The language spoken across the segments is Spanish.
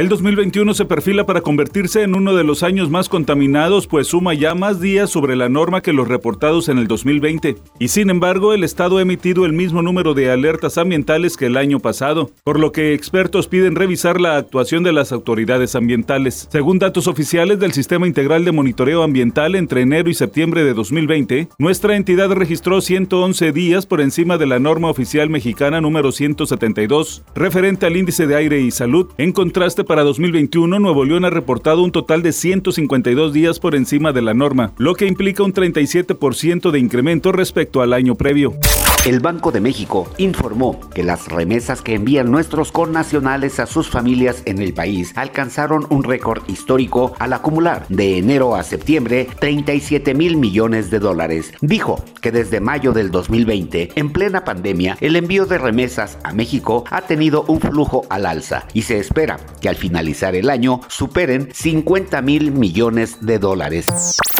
El 2021 se perfila para convertirse en uno de los años más contaminados, pues suma ya más días sobre la norma que los reportados en el 2020. Y sin embargo, el Estado ha emitido el mismo número de alertas ambientales que el año pasado, por lo que expertos piden revisar la actuación de las autoridades ambientales. Según datos oficiales del Sistema Integral de Monitoreo Ambiental entre enero y septiembre de 2020, nuestra entidad registró 111 días por encima de la norma oficial mexicana número 172, referente al índice de aire y salud, en contraste para 2021, Nuevo León ha reportado un total de 152 días por encima de la norma, lo que implica un 37% de incremento respecto al año previo. El Banco de México informó que las remesas que envían nuestros connacionales a sus familias en el país alcanzaron un récord histórico al acumular de enero a septiembre 37 mil millones de dólares. Dijo que desde mayo del 2020, en plena pandemia, el envío de remesas a México ha tenido un flujo al alza y se espera que al finalizar el año superen 50 mil millones de dólares.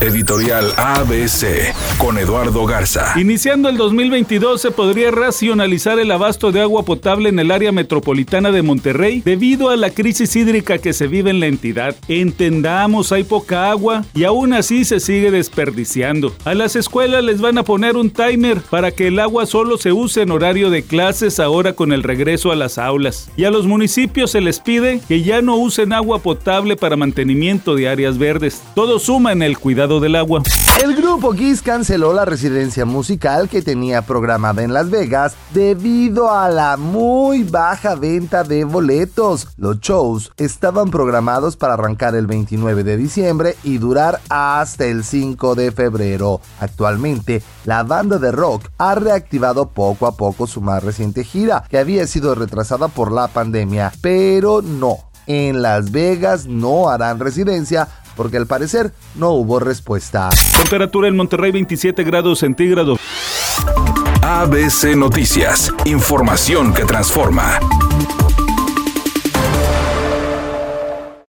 Editorial ABC con Eduardo Garza. Iniciando el 2022 se podría racionalizar el abasto de agua potable en el área metropolitana de Monterrey debido a la crisis hídrica que se vive en la entidad. Entendamos, hay poca agua y aún así se sigue desperdiciando. A las escuelas les van a poner un timer para que el agua solo se use en horario de clases ahora con el regreso a las aulas. Y a los municipios se les pide que ya no usen agua potable para mantenimiento de áreas verdes. Todo suma en el cuidado del agua. El grupo Kiss canceló la residencia musical que tenía programada en Las Vegas debido a la muy baja venta de boletos. Los shows estaban programados para arrancar el 29 de diciembre y durar hasta el 5 de febrero. Actualmente, la banda de rock ha reactivado poco a poco su más reciente gira, que había sido retrasada por la pandemia, pero no. En Las Vegas no harán residencia porque al parecer no hubo respuesta. Temperatura en Monterrey 27 grados centígrados. ABC Noticias, información que transforma.